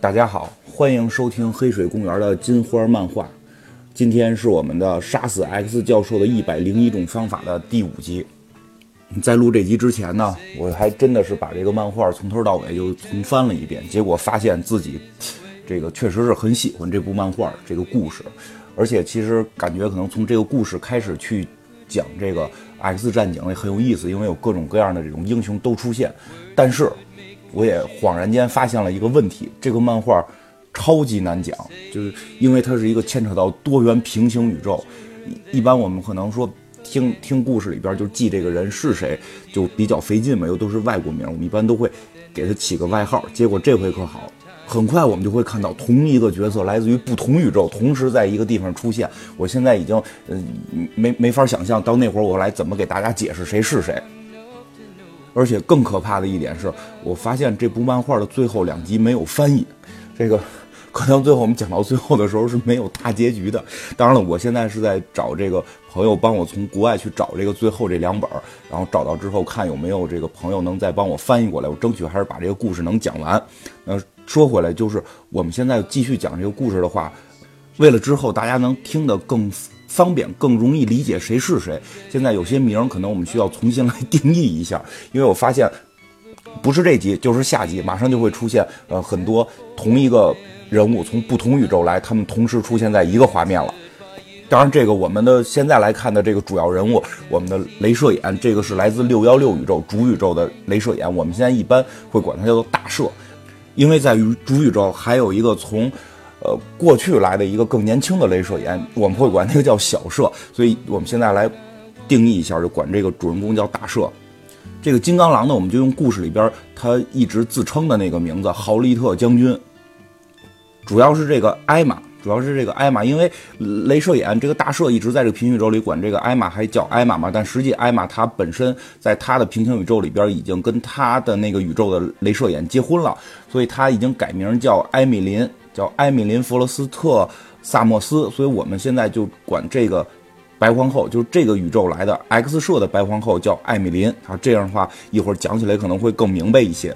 大家好，欢迎收听黑水公园的金花漫画。今天是我们的杀死 X 教授的一百零一种方法的第五集。在录这集之前呢，我还真的是把这个漫画从头到尾就重翻了一遍，结果发现自己这个确实是很喜欢这部漫画这个故事，而且其实感觉可能从这个故事开始去讲这个 X 战警也很有意思，因为有各种各样的这种英雄都出现。但是我也恍然间发现了一个问题，这个漫画超级难讲，就是因为它是一个牵扯到多元平行宇宙，一般我们可能说。听听故事里边就记这个人是谁，就比较费劲嘛，又都是外国名，我们一般都会给他起个外号。结果这回可好，很快我们就会看到同一个角色来自于不同宇宙，同时在一个地方出现。我现在已经嗯没没法想象到那会儿我来怎么给大家解释谁是谁。而且更可怕的一点是我发现这部漫画的最后两集没有翻译，这个。可能最后我们讲到最后的时候是没有大结局的。当然了，我现在是在找这个朋友帮我从国外去找这个最后这两本，然后找到之后看有没有这个朋友能再帮我翻译过来。我争取还是把这个故事能讲完。那，说回来，就是我们现在继续讲这个故事的话，为了之后大家能听得更方便、更容易理解谁是谁，现在有些名可能我们需要重新来定义一下，因为我发现不是这集就是下集，马上就会出现呃很多同一个。人物从不同宇宙来，他们同时出现在一个画面了。当然，这个我们的现在来看的这个主要人物，我们的镭射眼，这个是来自六幺六宇宙主宇宙的镭射眼。我们现在一般会管它叫做大射，因为在于主宇宙还有一个从过去来的一个更年轻的镭射眼，我们会管那个叫小射。所以我们现在来定义一下，就管这个主人公叫大射。这个金刚狼呢，我们就用故事里边他一直自称的那个名字豪利特将军。主要是这个艾玛，主要是这个艾玛，因为镭射眼这个大射一直在这个平行宇宙里管这个艾玛还叫艾玛嘛，但实际艾玛她本身在她的平行宇宙里边已经跟她的那个宇宙的镭射眼结婚了，所以她已经改名叫艾米琳，叫艾米林·弗罗斯特·萨默斯，所以我们现在就管这个白皇后，就是这个宇宙来的 X 社的白皇后叫艾米林啊，这样的话一会儿讲起来可能会更明白一些。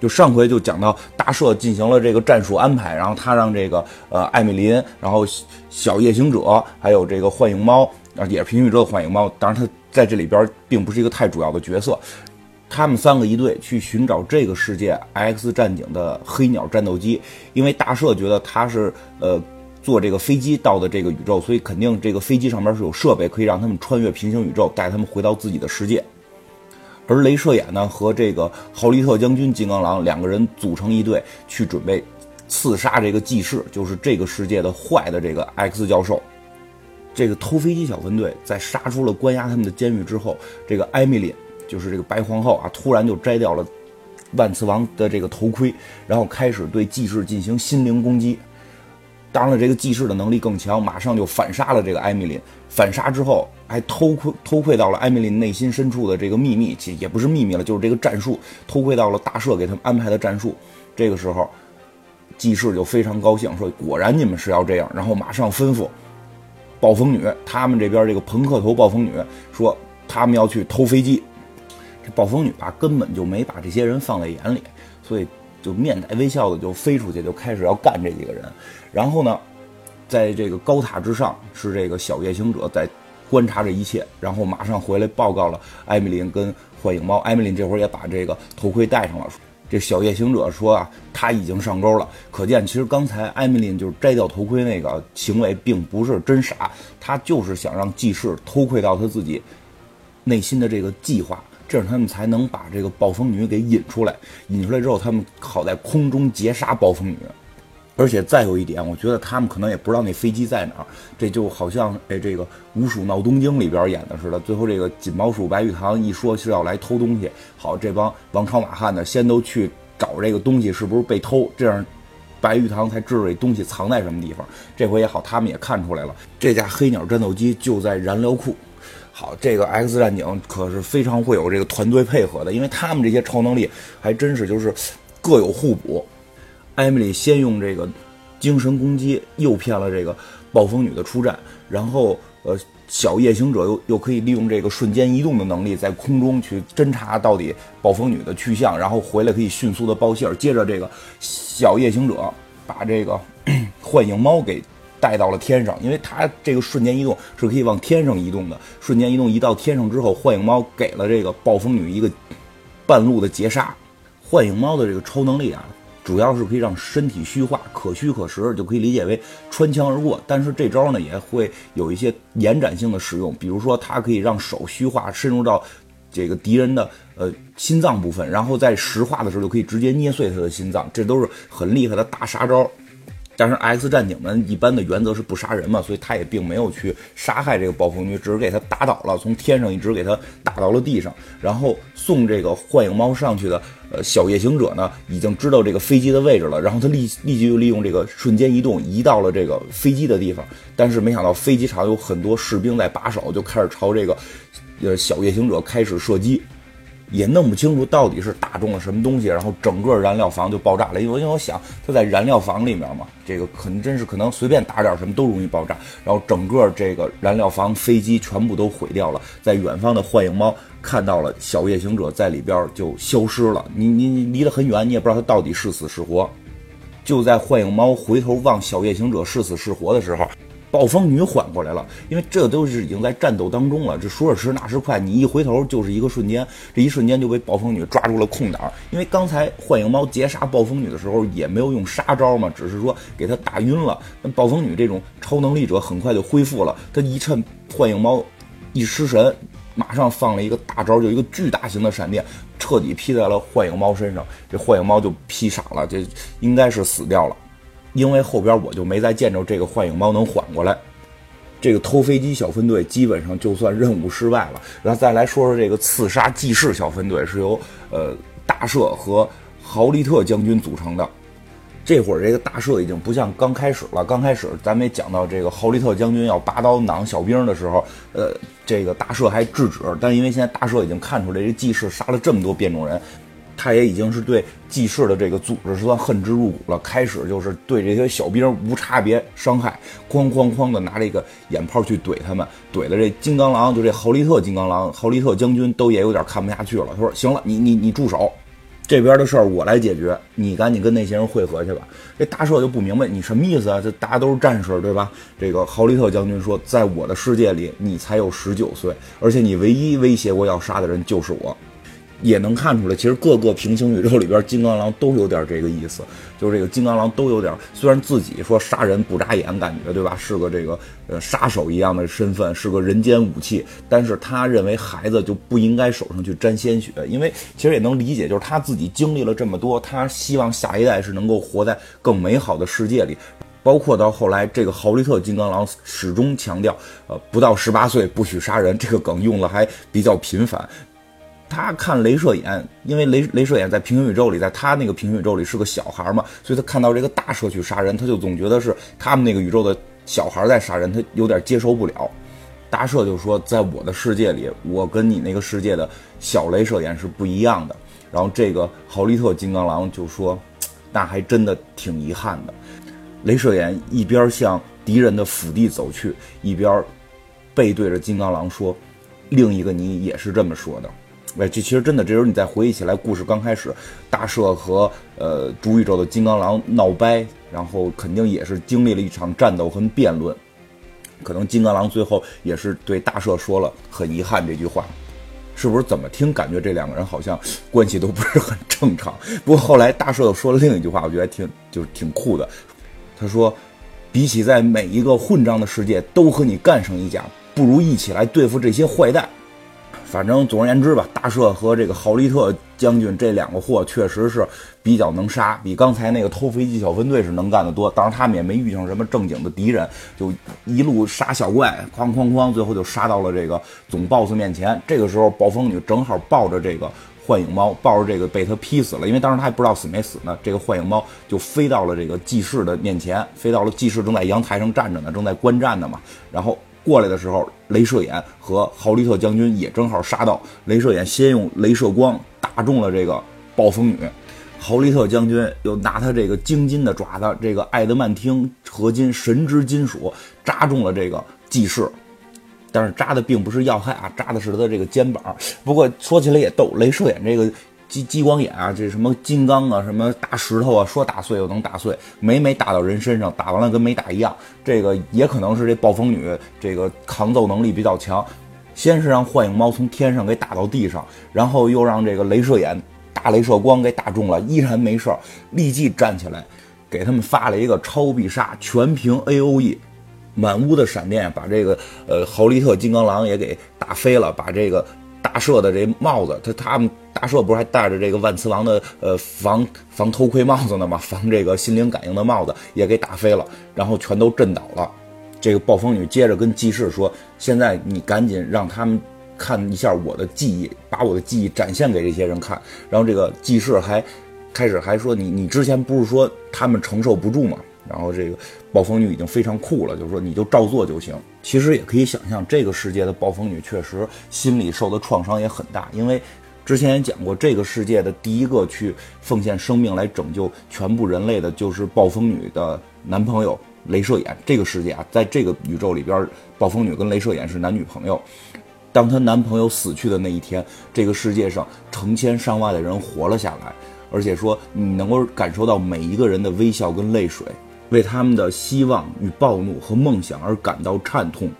就上回就讲到大赦进行了这个战术安排，然后他让这个呃艾米林，然后小夜行者，还有这个幻影猫啊，也是平行宇宙的幻影猫，当然他在这里边并不是一个太主要的角色。他们三个一队去寻找这个世界 X 战警的黑鸟战斗机，因为大赦觉得他是呃坐这个飞机到的这个宇宙，所以肯定这个飞机上面是有设备可以让他们穿越平行宇宙，带他们回到自己的世界。而镭射眼呢，和这个豪利特将军金刚狼两个人组成一队，去准备刺杀这个记事，就是这个世界的坏的这个 X 教授。这个偷飞机小分队在杀出了关押他们的监狱之后，这个艾米丽就是这个白皇后啊，突然就摘掉了万磁王的这个头盔，然后开始对记事进行心灵攻击。当然了，这个记事的能力更强，马上就反杀了这个艾米琳。反杀之后，还偷窥偷窥到了艾米琳内心深处的这个秘密，其也不是秘密了，就是这个战术，偷窥到了大赦给他们安排的战术。这个时候，记事就非常高兴，说：“果然你们是要这样。”然后马上吩咐暴风女，他们这边这个朋克头暴风女说：“他们要去偷飞机。”暴风女吧，根本就没把这些人放在眼里，所以。就面带微笑的就飞出去，就开始要干这几个人。然后呢，在这个高塔之上是这个小夜行者在观察这一切，然后马上回来报告了艾米琳跟幻影猫。艾米琳这会儿也把这个头盔戴上了。这小夜行者说啊，他已经上钩了。可见其实刚才艾米琳就是摘掉头盔那个行为并不是真傻，他就是想让记事偷窥到他自己内心的这个计划。这样他们才能把这个暴风女给引出来，引出来之后，他们好在空中截杀暴风女。而且再有一点，我觉得他们可能也不知道那飞机在哪儿，这就好像哎，这个《五鼠闹东京》里边演的似的。最后这个锦毛鼠白玉堂一说是要来偷东西，好，这帮王朝马汉呢先都去找这个东西是不是被偷，这样白玉堂才知道这东西藏在什么地方。这回也好，他们也看出来了，这架黑鸟战斗机就在燃料库。好，这个 X 战警可是非常会有这个团队配合的，因为他们这些超能力还真是就是各有互补。艾米丽先用这个精神攻击诱骗了这个暴风女的出战，然后呃，小夜行者又又可以利用这个瞬间移动的能力，在空中去侦查到底暴风女的去向，然后回来可以迅速的报信儿。接着，这个小夜行者把这个 幻影猫给带到了天上，因为它这个瞬间移动是可以往天上移动的。瞬间移动移到天上之后，幻影猫给了这个暴风女一个半路的截杀。幻影猫的这个超能力啊。主要是可以让身体虚化，可虚可实，就可以理解为穿墙而过。但是这招呢，也会有一些延展性的使用，比如说它可以让手虚化，深入到这个敌人的呃心脏部分，然后在实化的时候就可以直接捏碎他的心脏，这都是很厉害的大杀招。但是 X 战警们一般的原则是不杀人嘛，所以他也并没有去杀害这个暴风女，只是给他打倒了，从天上一直给他打到了地上。然后送这个幻影猫上去的，呃，小夜行者呢，已经知道这个飞机的位置了，然后他立立即就利用这个瞬间移动移到了这个飞机的地方。但是没想到飞机场有很多士兵在把守，就开始朝这个，呃，小夜行者开始射击。也弄不清楚到底是打中了什么东西，然后整个燃料房就爆炸了。因为因为我想他在燃料房里面嘛，这个可能真是可能随便打点什么都容易爆炸。然后整个这个燃料房、飞机全部都毁掉了。在远方的幻影猫看到了小夜行者在里边就消失了。你你离得很远，你也不知道他到底是死是活。就在幻影猫回头望小夜行者是死是活的时候。暴风女缓过来了，因为这都是已经在战斗当中了。这说时迟那时快，你一回头就是一个瞬间，这一瞬间就被暴风女抓住了空档。因为刚才幻影猫截杀暴风女的时候也没有用杀招嘛，只是说给她打晕了。那暴风女这种超能力者很快就恢复了，她一趁幻影猫一失神，马上放了一个大招，就一个巨大型的闪电，彻底劈在了幻影猫身上。这幻影猫就劈傻了，这应该是死掉了。因为后边我就没再见着这个幻影猫能缓过来，这个偷飞机小分队基本上就算任务失败了。然后再来说说这个刺杀记事小分队，是由呃大赦和豪利特将军组成的。这会儿这个大赦已经不像刚开始了，刚开始咱们也讲到这个豪利特将军要拔刀攮小兵的时候，呃，这个大赦还制止，但因为现在大赦已经看出来这记事杀了这么多变种人。他也已经是对记事的这个组织是算恨之入骨了，开始就是对这些小兵无差别伤害，哐哐哐的拿这个眼炮去怼他们，怼的这金刚狼就这豪利特金刚狼豪利特将军都也有点看不下去了。他说：“行了，你你你住手，这边的事儿我来解决，你赶紧跟那些人会合去吧。”这大赦就不明白你什么意思啊？这大家都是战士对吧？这个豪利特将军说：“在我的世界里，你才有十九岁，而且你唯一威胁过要杀的人就是我。”也能看出来，其实各个平行宇宙里边，金刚狼都有点这个意思，就是这个金刚狼都有点，虽然自己说杀人不眨眼，感觉对吧，是个这个呃杀手一样的身份，是个人间武器，但是他认为孩子就不应该手上去沾鲜血，因为其实也能理解，就是他自己经历了这么多，他希望下一代是能够活在更美好的世界里，包括到后来这个豪利特金刚狼始终强调，呃，不到十八岁不许杀人，这个梗用的还比较频繁。他看镭射眼，因为镭镭射眼在平行宇宙里，在他那个平行宇宙里是个小孩嘛，所以他看到这个大社去杀人，他就总觉得是他们那个宇宙的小孩在杀人，他有点接受不了。大社就说，在我的世界里，我跟你那个世界的小镭射眼是不一样的。然后这个豪利特金刚狼就说，那还真的挺遗憾的。镭射眼一边向敌人的腹地走去，一边背对着金刚狼说，另一个你也是这么说的。哎，这其实真的，这时候你再回忆起来，故事刚开始，大赦和呃主宇宙的金刚狼闹掰，然后肯定也是经历了一场战斗和辩论，可能金刚狼最后也是对大赦说了很遗憾这句话，是不是？怎么听感觉这两个人好像关系都不是很正常？不过后来大赦又说了另一句话，我觉得挺就是挺酷的，他说，比起在每一个混账的世界都和你干上一架，不如一起来对付这些坏蛋。反正总而言之吧，大赦和这个豪利特将军这两个货确实是比较能杀，比刚才那个偷飞机小分队是能干得多。当然他们也没遇上什么正经的敌人，就一路杀小怪，哐哐哐，最后就杀到了这个总 boss 面前。这个时候暴风女正好抱着这个幻影猫，抱着这个被他劈死了，因为当时他还不知道死没死呢。这个幻影猫就飞到了这个祭士的面前，飞到了祭士正在阳台上站着呢，正在观战呢嘛，然后。过来的时候，镭射眼和豪利特将军也正好杀到。镭射眼先用镭射光打中了这个暴风女，豪利特将军又拿他这个精金的爪子，这个艾德曼汀合金神之金属扎中了这个技士。但是扎的并不是要害啊，扎的是他的这个肩膀。不过说起来也逗，镭射眼这个激激光眼啊，这什么金刚啊，什么大石头啊，说打碎又能打碎，每每打到人身上，打完了跟没打一样。这个也可能是这暴风女这个抗揍能力比较强，先是让幻影猫从天上给打到地上，然后又让这个镭射眼大镭射光给打中了，依然没事儿，立即站起来，给他们发了一个超必杀，全屏 A O E。满屋的闪电，把这个呃豪利特金刚狼也给打飞了，把这个大赦的这帽子，他他们大赦不是还戴着这个万磁王的呃防防偷窥帽子呢吗？防这个心灵感应的帽子也给打飞了，然后全都震倒了。这个暴风女接着跟记事说：“现在你赶紧让他们看一下我的记忆，把我的记忆展现给这些人看。”然后这个记事还开始还说：“你你之前不是说他们承受不住吗？”然后这个暴风女已经非常酷了，就是说你就照做就行。其实也可以想象，这个世界的暴风女确实心里受的创伤也很大，因为之前也讲过，这个世界的第一个去奉献生命来拯救全部人类的，就是暴风女的男朋友镭射眼。这个世界啊，在这个宇宙里边，暴风女跟镭射眼是男女朋友。当她男朋友死去的那一天，这个世界上成千上万的人活了下来，而且说你能够感受到每一个人的微笑跟泪水。为他们的希望与暴怒和梦想而感到颤痛。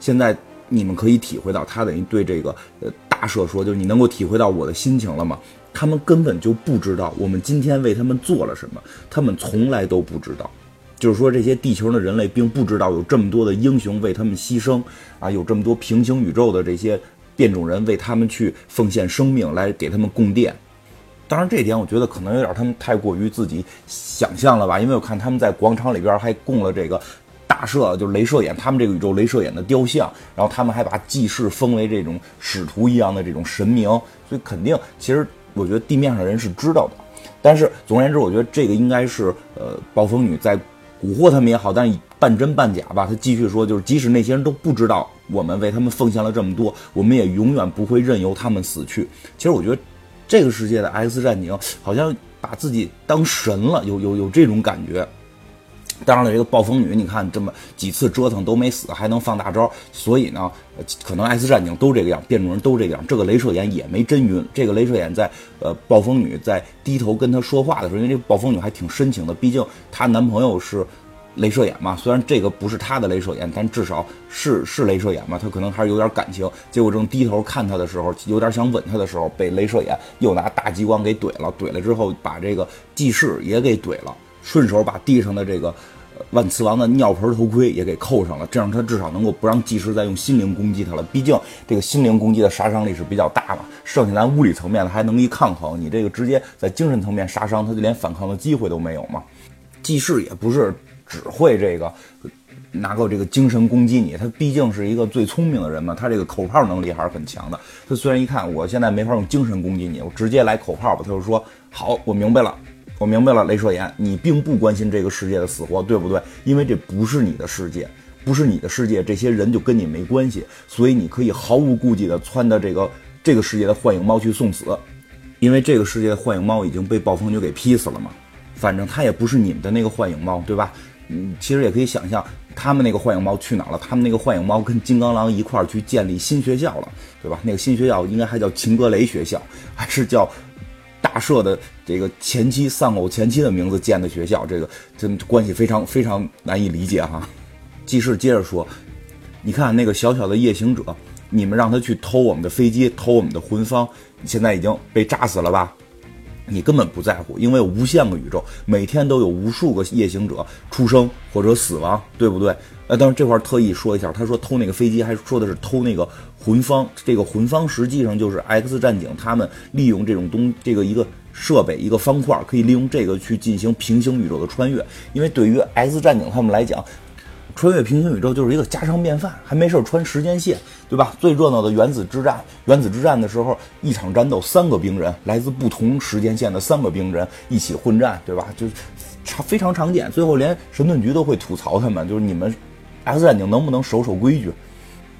现在你们可以体会到，他等于对这个呃大赦说，就是你能够体会到我的心情了吗？他们根本就不知道我们今天为他们做了什么，他们从来都不知道。就是说，这些地球的人类并不知道有这么多的英雄为他们牺牲啊，有这么多平行宇宙的这些变种人为他们去奉献生命来给他们供电。当然，这点我觉得可能有点他们太过于自己想象了吧，因为我看他们在广场里边还供了这个大赦，就是镭射眼，他们这个宇宙镭射眼的雕像，然后他们还把祭祀封为这种使徒一样的这种神明，所以肯定，其实我觉得地面上人是知道的。但是总而言之，我觉得这个应该是呃暴风女在蛊惑他们也好，但是半真半假吧。他继续说，就是即使那些人都不知道我们为他们奉献了这么多，我们也永远不会任由他们死去。其实我觉得。这个世界的 X 战警好像把自己当神了，有有有这种感觉。当然了，这个暴风女，你看这么几次折腾都没死，还能放大招，所以呢，可能 X 战警都这个样，变种人都这个样。这个镭射眼也没真晕。这个镭射眼在呃暴风女在低头跟他说话的时候，因为这个暴风女还挺深情的，毕竟她男朋友是。镭射眼嘛，虽然这个不是他的镭射眼，但至少是是镭射眼嘛，他可能还是有点感情。结果正低头看他的时候，有点想吻他的时候，被镭射眼又拿大激光给怼了。怼了之后，把这个记事也给怼了，顺手把地上的这个万磁王的尿盆头盔也给扣上了。这样他至少能够不让技师再用心灵攻击他了。毕竟这个心灵攻击的杀伤力是比较大嘛，剩下咱物理层面的还能一抗衡，你这个直接在精神层面杀伤，他就连反抗的机会都没有嘛。技师也不是。只会这个，拿个这个精神攻击你，他毕竟是一个最聪明的人嘛，他这个口炮能力还是很强的。他虽然一看我现在没法用精神攻击你，我直接来口炮吧。他就说好，我明白了，我明白了，镭射眼，你并不关心这个世界的死活，对不对？因为这不是你的世界，不是你的世界，这些人就跟你没关系，所以你可以毫无顾忌的窜到这个这个世界的幻影猫去送死，因为这个世界的幻影猫已经被暴风女给劈死了嘛。反正他也不是你们的那个幻影猫，对吧？嗯，其实也可以想象，他们那个幻影猫去哪了？他们那个幻影猫跟金刚狼一块儿去建立新学校了，对吧？那个新学校应该还叫秦格雷学校，还是叫大赦的这个前妻丧偶前妻的名字建的学校？这个真关系非常非常难以理解哈。记事接着说，你看那个小小的夜行者，你们让他去偷我们的飞机，偷我们的魂方，现在已经被炸死了吧？你根本不在乎，因为有无限个宇宙，每天都有无数个夜行者出生或者死亡，对不对？呃，当然这块儿特意说一下，他说偷那个飞机，还说的是偷那个魂方。这个魂方实际上就是 X 战警他们利用这种东这个一个设备一个方块，可以利用这个去进行平行宇宙的穿越。因为对于 X 战警他们来讲。穿越平行宇宙就是一个家常便饭，还没事穿时间线，对吧？最热闹的原子之战，原子之战的时候，一场战斗三个兵人来自不同时间线的三个兵人一起混战，对吧？就常非常常见。最后连神盾局都会吐槽他们，就是你们 X 战警能不能守守规矩？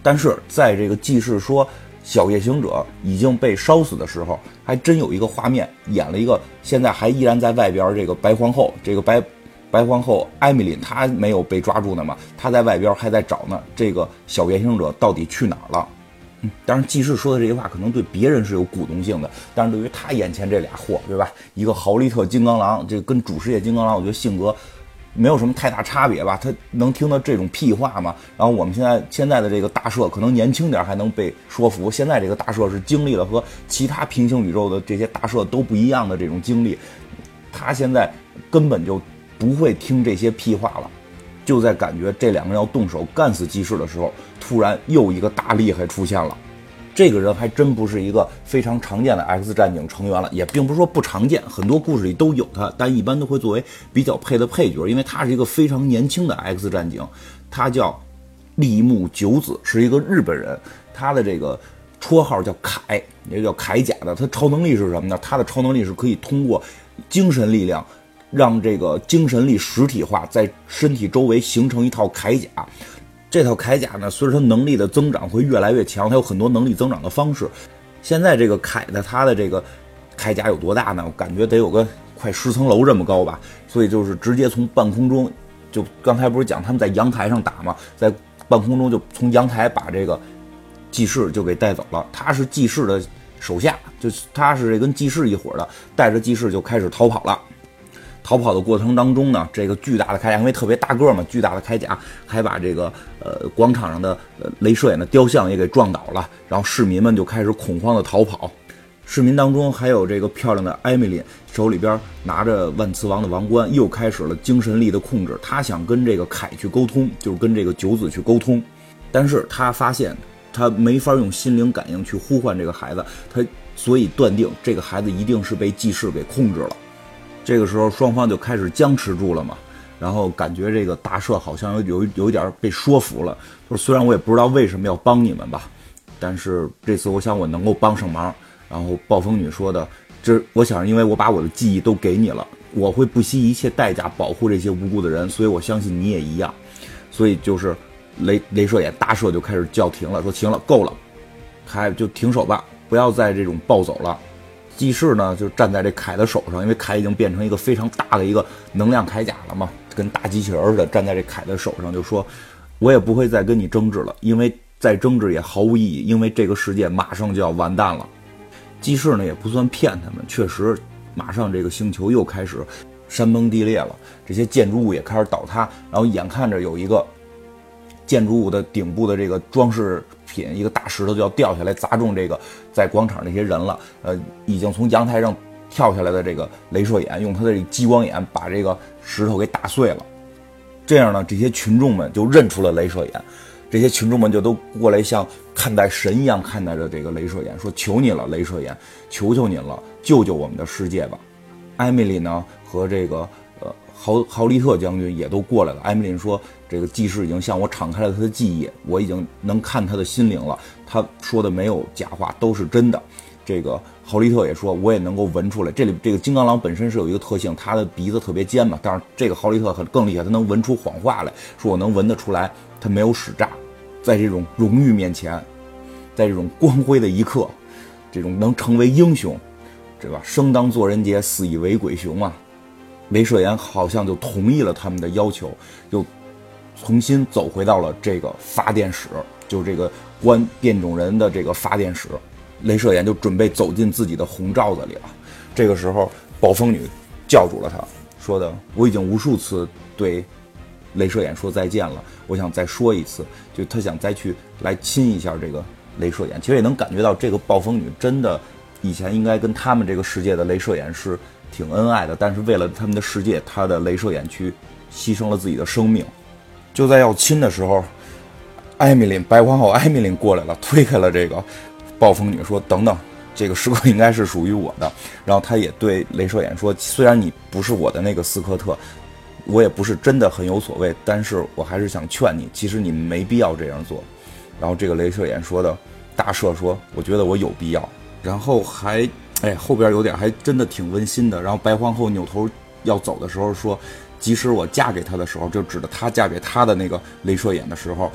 但是在这个记事说小夜行者已经被烧死的时候，还真有一个画面演了一个现在还依然在外边这个白皇后，这个白。白皇后艾米琳她没有被抓住呢嘛，她在外边还在找呢。这个小原形者到底去哪儿了？嗯，当然，季氏说的这些话可能对别人是有鼓动性的，但是对于他眼前这俩货，对吧？一个豪利特金刚狼，这跟主世界金刚狼，我觉得性格没有什么太大差别吧？他能听到这种屁话吗？然后我们现在现在的这个大社可能年轻点还能被说服，现在这个大社是经历了和其他平行宇宙的这些大社都不一样的这种经历，他现在根本就不会听这些屁话了。就在感觉这两个人要动手干死基士的时候，突然又一个大厉害出现了。这个人还真不是一个非常常见的 X 战警成员了，也并不是说不常见，很多故事里都有他，但一般都会作为比较配的配角，因为他是一个非常年轻的 X 战警。他叫立木九子，是一个日本人，他的这个绰号叫铠，也叫铠甲的。他超能力是什么呢？他的超能力是可以通过精神力量。让这个精神力实体化，在身体周围形成一套铠甲。这套铠甲呢，随着他能力的增长会越来越强。他有很多能力增长的方式。现在这个铠的他的这个铠甲有多大呢？我感觉得有个快十层楼这么高吧。所以就是直接从半空中，就刚才不是讲他们在阳台上打吗？在半空中就从阳台把这个记事就给带走了。他是记事的手下，就他是跟记事一伙的，带着记事就开始逃跑了。逃跑的过程当中呢，这个巨大的铠甲，因为特别大个嘛，巨大的铠甲还把这个呃广场上的呃镭射眼的雕像也给撞倒了，然后市民们就开始恐慌的逃跑。市民当中还有这个漂亮的艾米丽，手里边拿着万磁王的王冠，又开始了精神力的控制。他想跟这个凯去沟通，就是跟这个九子去沟通，但是他发现他没法用心灵感应去呼唤这个孩子，他所以断定这个孩子一定是被祭事给控制了。这个时候，双方就开始僵持住了嘛，然后感觉这个大赦好像有有有一点被说服了。说虽然我也不知道为什么要帮你们吧，但是这次我想我能够帮上忙。然后暴风女说的，这我想因为我把我的记忆都给你了，我会不惜一切代价保护这些无辜的人，所以我相信你也一样。所以就是雷镭射眼大赦就开始叫停了，说行了，够了，还就停手吧，不要再这种暴走了。祭士呢，就站在这凯的手上，因为凯已经变成一个非常大的一个能量铠甲了嘛，跟大机器人似的，站在这凯的手上，就说：“我也不会再跟你争执了，因为再争执也毫无意义，因为这个世界马上就要完蛋了。”祭士呢，也不算骗他们，确实，马上这个星球又开始山崩地裂了，这些建筑物也开始倒塌，然后眼看着有一个建筑物的顶部的这个装饰。品一个大石头就要掉下来砸中这个在广场那些人了，呃，已经从阳台上跳下来的这个镭射眼用他的激光眼把这个石头给打碎了，这样呢，这些群众们就认出了镭射眼，这些群众们就都过来像看待神一样看待着这个镭射眼，说求你了，镭射眼，求求您了，救救我们的世界吧。艾米丽呢和这个呃豪豪利特将军也都过来了，艾米丽说。这个技师已经向我敞开了他的记忆，我已经能看他的心灵了。他说的没有假话，都是真的。这个豪利特也说，我也能够闻出来。这里这个金刚狼本身是有一个特性，他的鼻子特别尖嘛。但是这个豪利特很更厉害，他能闻出谎话来，说我能闻得出来，他没有使诈。在这种荣誉面前，在这种光辉的一刻，这种能成为英雄，对吧？生当作人杰，死以为鬼雄啊！镭射眼好像就同意了他们的要求，就。重新走回到了这个发电室，就这个关变种人的这个发电室，镭射眼就准备走进自己的红罩子里了。这个时候，暴风女叫住了他，说的：“我已经无数次对镭射眼说再见了，我想再说一次，就他想再去来亲一下这个镭射眼。其实也能感觉到，这个暴风女真的以前应该跟他们这个世界的镭射眼是挺恩爱的，但是为了他们的世界，他的镭射眼去牺牲了自己的生命。”就在要亲的时候，艾米琳白皇后艾米琳过来了，推开了这个暴风女，说：“等等，这个时刻应该是属于我的。”然后她也对镭射眼说：“虽然你不是我的那个斯科特，我也不是真的很有所谓，但是我还是想劝你，其实你没必要这样做。”然后这个镭射眼说的，大赦说：“我觉得我有必要。”然后还哎后边有点还真的挺温馨的。然后白皇后扭头要走的时候说。即使我嫁给他的时候，就指的他嫁给他的那个镭射眼的时候，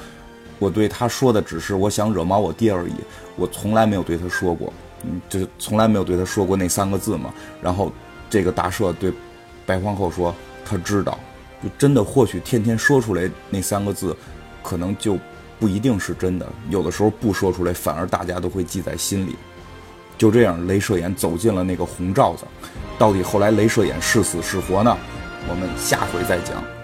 我对他说的只是我想惹毛我爹而已，我从来没有对他说过，嗯，就是从来没有对他说过那三个字嘛。然后这个大赦对白皇后说，他知道，就真的或许天天说出来那三个字，可能就不一定是真的。有的时候不说出来，反而大家都会记在心里。就这样，镭射眼走进了那个红罩子，到底后来镭射眼是死是活呢？我们下回再讲。